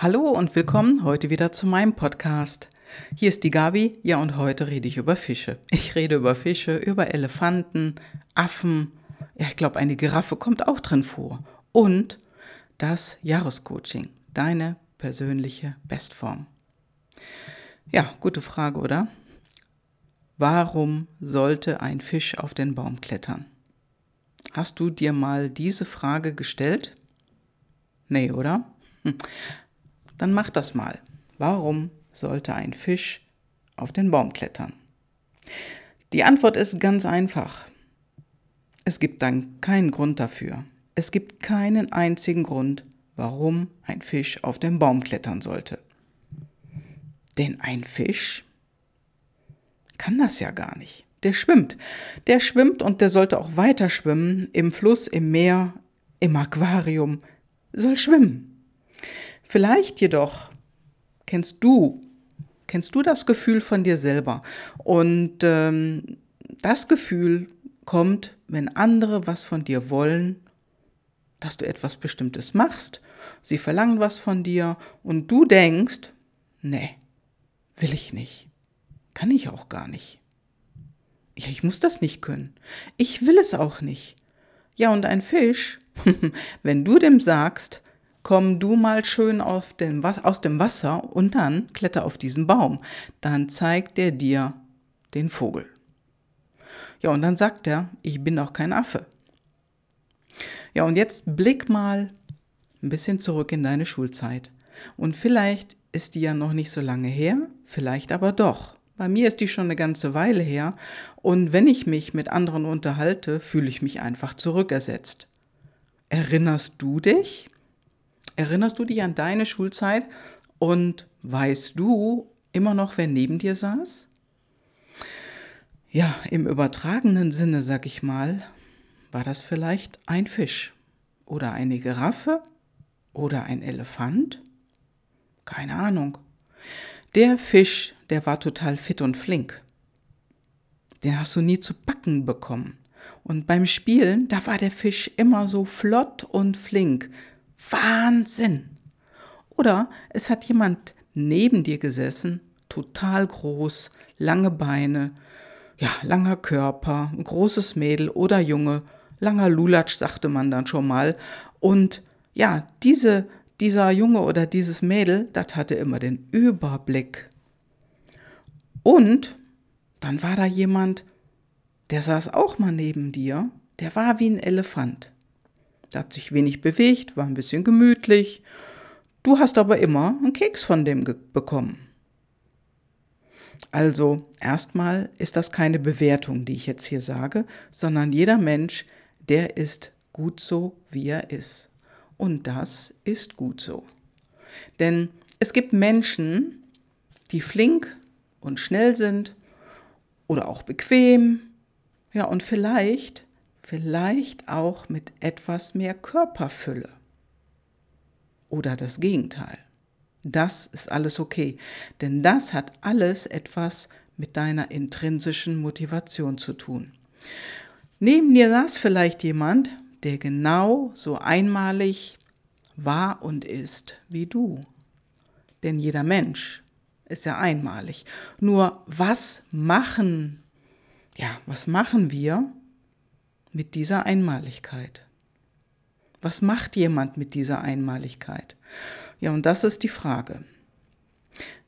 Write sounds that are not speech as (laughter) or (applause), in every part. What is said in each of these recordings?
Hallo und willkommen heute wieder zu meinem Podcast. Hier ist die Gabi, ja und heute rede ich über Fische. Ich rede über Fische, über Elefanten, Affen, ja ich glaube eine Giraffe kommt auch drin vor und das Jahrescoaching, deine persönliche Bestform. Ja, gute Frage, oder? Warum sollte ein Fisch auf den Baum klettern? Hast du dir mal diese Frage gestellt? Nee, oder? Hm dann mach das mal. Warum sollte ein Fisch auf den Baum klettern? Die Antwort ist ganz einfach. Es gibt dann keinen Grund dafür. Es gibt keinen einzigen Grund, warum ein Fisch auf den Baum klettern sollte. Denn ein Fisch kann das ja gar nicht. Der schwimmt. Der schwimmt und der sollte auch weiter schwimmen. Im Fluss, im Meer, im Aquarium. Soll schwimmen. Vielleicht jedoch kennst du, kennst du das Gefühl von dir selber. Und ähm, das Gefühl kommt, wenn andere was von dir wollen, dass du etwas Bestimmtes machst. Sie verlangen was von dir und du denkst, nee, will ich nicht. Kann ich auch gar nicht. Ja, ich muss das nicht können. Ich will es auch nicht. Ja, und ein Fisch, (laughs) wenn du dem sagst, komm du mal schön den, aus dem Wasser und dann kletter auf diesen Baum. Dann zeigt er dir den Vogel. Ja, und dann sagt er, ich bin auch kein Affe. Ja, und jetzt blick mal ein bisschen zurück in deine Schulzeit. Und vielleicht ist die ja noch nicht so lange her, vielleicht aber doch. Bei mir ist die schon eine ganze Weile her und wenn ich mich mit anderen unterhalte, fühle ich mich einfach zurückersetzt. Erinnerst du dich? Erinnerst du dich an deine Schulzeit und weißt du immer noch, wer neben dir saß? Ja, im übertragenen Sinne, sag ich mal, war das vielleicht ein Fisch oder eine Giraffe oder ein Elefant? Keine Ahnung. Der Fisch, der war total fit und flink. Den hast du nie zu backen bekommen. Und beim Spielen, da war der Fisch immer so flott und flink, Wahnsinn. Oder es hat jemand neben dir gesessen, total groß, lange Beine, ja, langer Körper, ein großes Mädel oder Junge, langer Lulatsch, sagte man dann schon mal. Und ja, diese, dieser Junge oder dieses Mädel, das hatte immer den Überblick. Und dann war da jemand, der saß auch mal neben dir, der war wie ein Elefant. Der hat sich wenig bewegt, war ein bisschen gemütlich. Du hast aber immer einen Keks von dem bekommen. Also erstmal ist das keine Bewertung, die ich jetzt hier sage, sondern jeder Mensch, der ist gut so, wie er ist. Und das ist gut so. Denn es gibt Menschen, die flink und schnell sind oder auch bequem, ja, und vielleicht vielleicht auch mit etwas mehr Körperfülle. Oder das Gegenteil. Das ist alles okay, denn das hat alles etwas mit deiner intrinsischen Motivation zu tun. Neben dir saß vielleicht jemand, der genau so einmalig war und ist wie du. Denn jeder Mensch ist ja einmalig. Nur was machen, ja, was machen wir, mit dieser Einmaligkeit? Was macht jemand mit dieser Einmaligkeit? Ja, und das ist die Frage.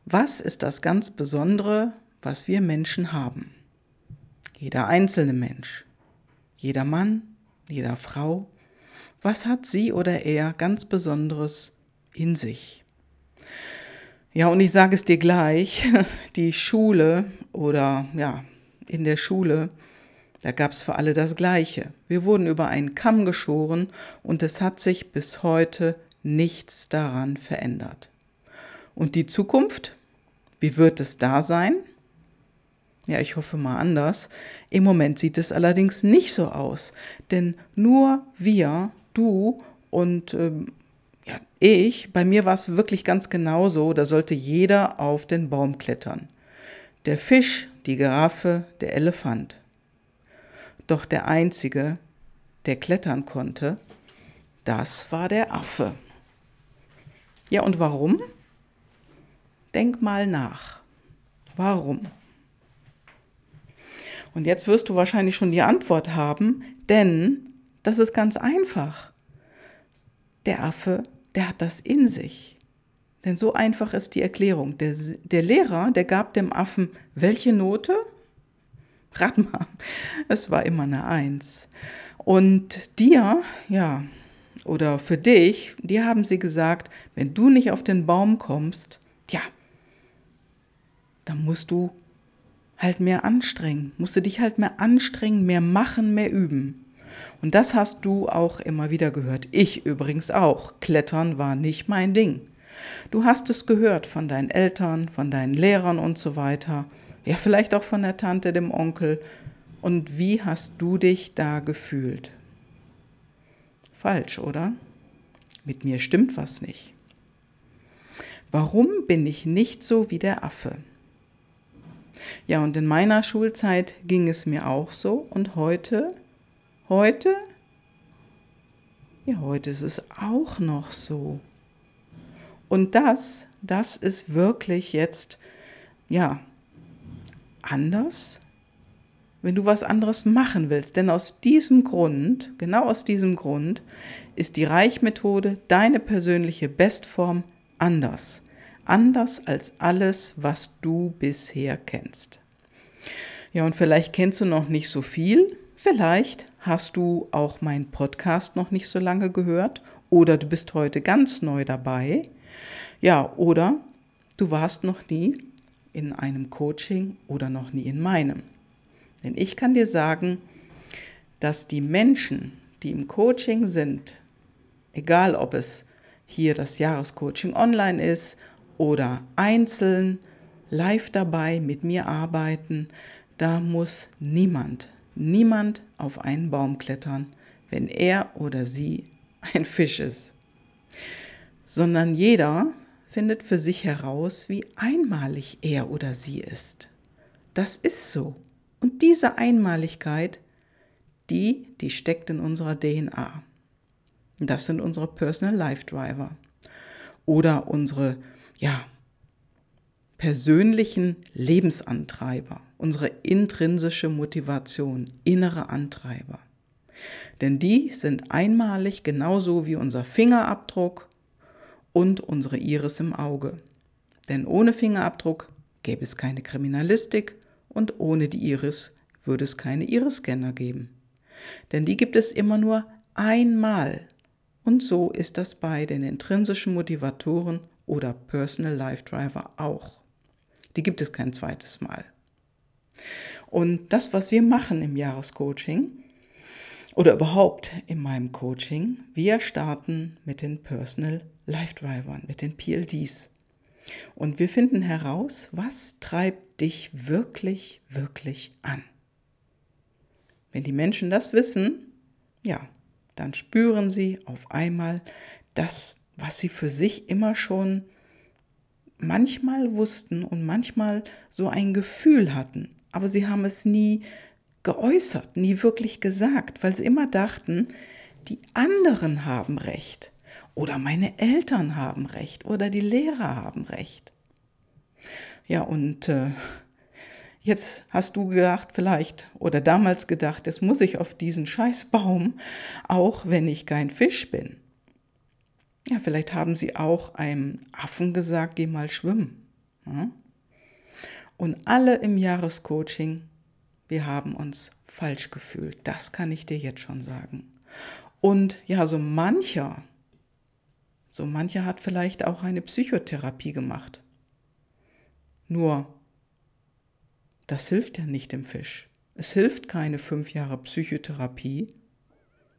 Was ist das ganz Besondere, was wir Menschen haben? Jeder einzelne Mensch, jeder Mann, jeder Frau, was hat sie oder er ganz Besonderes in sich? Ja, und ich sage es dir gleich, (laughs) die Schule oder ja, in der Schule da gab es für alle das Gleiche. Wir wurden über einen Kamm geschoren und es hat sich bis heute nichts daran verändert. Und die Zukunft? Wie wird es da sein? Ja, ich hoffe mal anders. Im Moment sieht es allerdings nicht so aus, denn nur wir, du und ähm, ja, ich, bei mir war es wirklich ganz genauso, da sollte jeder auf den Baum klettern. Der Fisch, die Giraffe, der Elefant. Doch der Einzige, der klettern konnte, das war der Affe. Ja, und warum? Denk mal nach. Warum? Und jetzt wirst du wahrscheinlich schon die Antwort haben, denn das ist ganz einfach. Der Affe, der hat das in sich. Denn so einfach ist die Erklärung. Der, der Lehrer, der gab dem Affen welche Note? Rat mal, (laughs) es war immer eine Eins. Und dir, ja, oder für dich, dir haben sie gesagt, wenn du nicht auf den Baum kommst, ja, dann musst du halt mehr anstrengen, musst du dich halt mehr anstrengen, mehr machen, mehr üben. Und das hast du auch immer wieder gehört. Ich übrigens auch. Klettern war nicht mein Ding. Du hast es gehört von deinen Eltern, von deinen Lehrern und so weiter. Ja, vielleicht auch von der Tante, dem Onkel. Und wie hast du dich da gefühlt? Falsch, oder? Mit mir stimmt was nicht. Warum bin ich nicht so wie der Affe? Ja, und in meiner Schulzeit ging es mir auch so. Und heute, heute, ja, heute ist es auch noch so. Und das, das ist wirklich jetzt, ja, anders, wenn du was anderes machen willst. Denn aus diesem Grund, genau aus diesem Grund, ist die Reichmethode deine persönliche Bestform anders. Anders als alles, was du bisher kennst. Ja, und vielleicht kennst du noch nicht so viel. Vielleicht hast du auch meinen Podcast noch nicht so lange gehört oder du bist heute ganz neu dabei. Ja, oder du warst noch nie in einem Coaching oder noch nie in meinem. Denn ich kann dir sagen, dass die Menschen, die im Coaching sind, egal ob es hier das Jahrescoaching online ist oder einzeln live dabei mit mir arbeiten, da muss niemand, niemand auf einen Baum klettern, wenn er oder sie ein Fisch ist, sondern jeder findet für sich heraus, wie einmalig er oder sie ist. Das ist so. Und diese Einmaligkeit, die, die steckt in unserer DNA. Das sind unsere Personal Life Driver. Oder unsere, ja, persönlichen Lebensantreiber, unsere intrinsische Motivation, innere Antreiber. Denn die sind einmalig genauso wie unser Fingerabdruck, und unsere Iris im Auge. Denn ohne Fingerabdruck gäbe es keine Kriminalistik und ohne die Iris würde es keine Iris-Scanner geben. Denn die gibt es immer nur einmal. Und so ist das bei den intrinsischen Motivatoren oder Personal Life Driver auch. Die gibt es kein zweites Mal. Und das, was wir machen im Jahrescoaching, oder überhaupt in meinem Coaching, wir starten mit den Personal Life Drivern, mit den PLDs. Und wir finden heraus, was treibt dich wirklich, wirklich an. Wenn die Menschen das wissen, ja, dann spüren sie auf einmal das, was sie für sich immer schon manchmal wussten und manchmal so ein Gefühl hatten, aber sie haben es nie geäußert, nie wirklich gesagt, weil sie immer dachten, die anderen haben recht oder meine Eltern haben recht oder die Lehrer haben recht. Ja, und äh, jetzt hast du gedacht vielleicht oder damals gedacht, jetzt muss ich auf diesen Scheißbaum, auch wenn ich kein Fisch bin. Ja, vielleicht haben sie auch einem Affen gesagt, geh mal schwimmen. Ja? Und alle im Jahrescoaching wir haben uns falsch gefühlt. Das kann ich dir jetzt schon sagen. Und ja, so mancher, so mancher hat vielleicht auch eine Psychotherapie gemacht. Nur, das hilft ja nicht dem Fisch. Es hilft keine fünf Jahre Psychotherapie,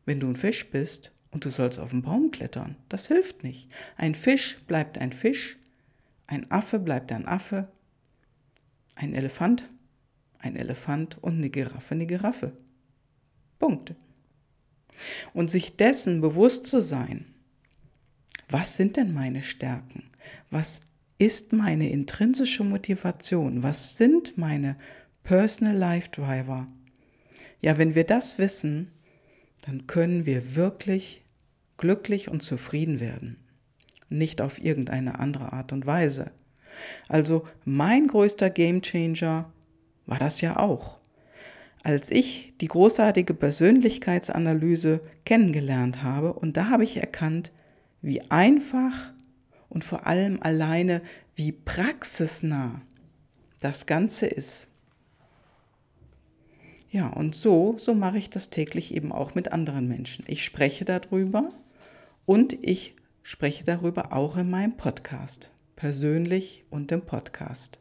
wenn du ein Fisch bist und du sollst auf den Baum klettern. Das hilft nicht. Ein Fisch bleibt ein Fisch, ein Affe bleibt ein Affe, ein Elefant ein Elefant und eine Giraffe eine Giraffe. Punkt. Und sich dessen bewusst zu sein, was sind denn meine Stärken? Was ist meine intrinsische Motivation? Was sind meine Personal Life Driver? Ja, wenn wir das wissen, dann können wir wirklich glücklich und zufrieden werden. nicht auf irgendeine andere Art und Weise. Also mein größter Gamechanger war das ja auch. Als ich die großartige Persönlichkeitsanalyse kennengelernt habe und da habe ich erkannt, wie einfach und vor allem alleine wie praxisnah das Ganze ist. Ja, und so, so mache ich das täglich eben auch mit anderen Menschen. Ich spreche darüber und ich spreche darüber auch in meinem Podcast, persönlich und im Podcast.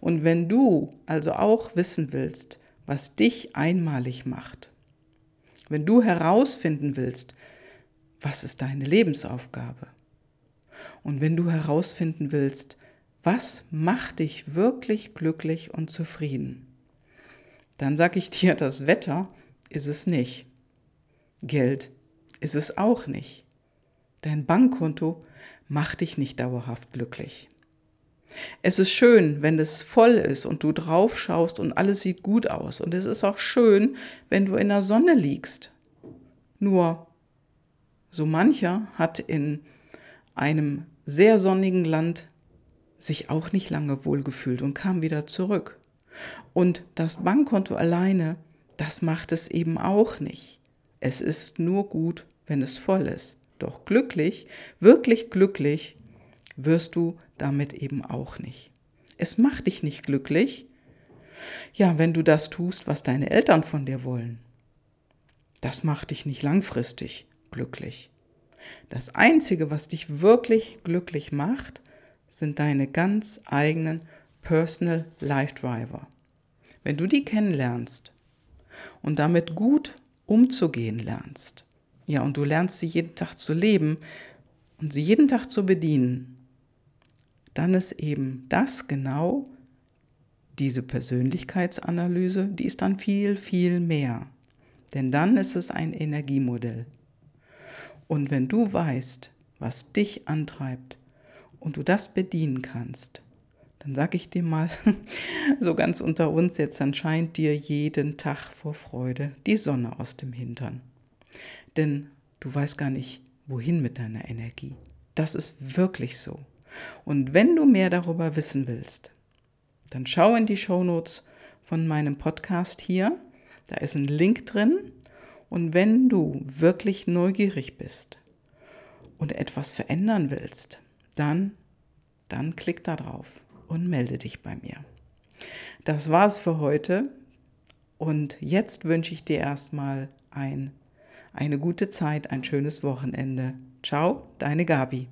Und wenn du also auch wissen willst, was dich einmalig macht, wenn du herausfinden willst, was ist deine Lebensaufgabe, und wenn du herausfinden willst, was macht dich wirklich glücklich und zufrieden, dann sage ich dir, das Wetter ist es nicht. Geld ist es auch nicht. Dein Bankkonto macht dich nicht dauerhaft glücklich. Es ist schön, wenn es voll ist und du drauf schaust und alles sieht gut aus. Und es ist auch schön, wenn du in der Sonne liegst. Nur, so mancher hat in einem sehr sonnigen Land sich auch nicht lange wohlgefühlt und kam wieder zurück. Und das Bankkonto alleine, das macht es eben auch nicht. Es ist nur gut, wenn es voll ist. Doch glücklich, wirklich glücklich, wirst du damit eben auch nicht. Es macht dich nicht glücklich, ja, wenn du das tust, was deine Eltern von dir wollen. Das macht dich nicht langfristig glücklich. Das Einzige, was dich wirklich glücklich macht, sind deine ganz eigenen Personal Life Driver. Wenn du die kennenlernst und damit gut umzugehen lernst, ja, und du lernst sie jeden Tag zu leben und sie jeden Tag zu bedienen, dann ist eben das genau diese Persönlichkeitsanalyse, die ist dann viel, viel mehr. Denn dann ist es ein Energiemodell. Und wenn du weißt, was dich antreibt und du das bedienen kannst, dann sag ich dir mal, (laughs) so ganz unter uns jetzt, dann scheint dir jeden Tag vor Freude die Sonne aus dem Hintern. Denn du weißt gar nicht, wohin mit deiner Energie. Das ist wirklich so. Und wenn du mehr darüber wissen willst, dann schau in die Shownotes von meinem Podcast hier. Da ist ein Link drin. Und wenn du wirklich neugierig bist und etwas verändern willst, dann, dann klick da drauf und melde dich bei mir. Das war's für heute. Und jetzt wünsche ich dir erstmal ein, eine gute Zeit, ein schönes Wochenende. Ciao, deine Gabi.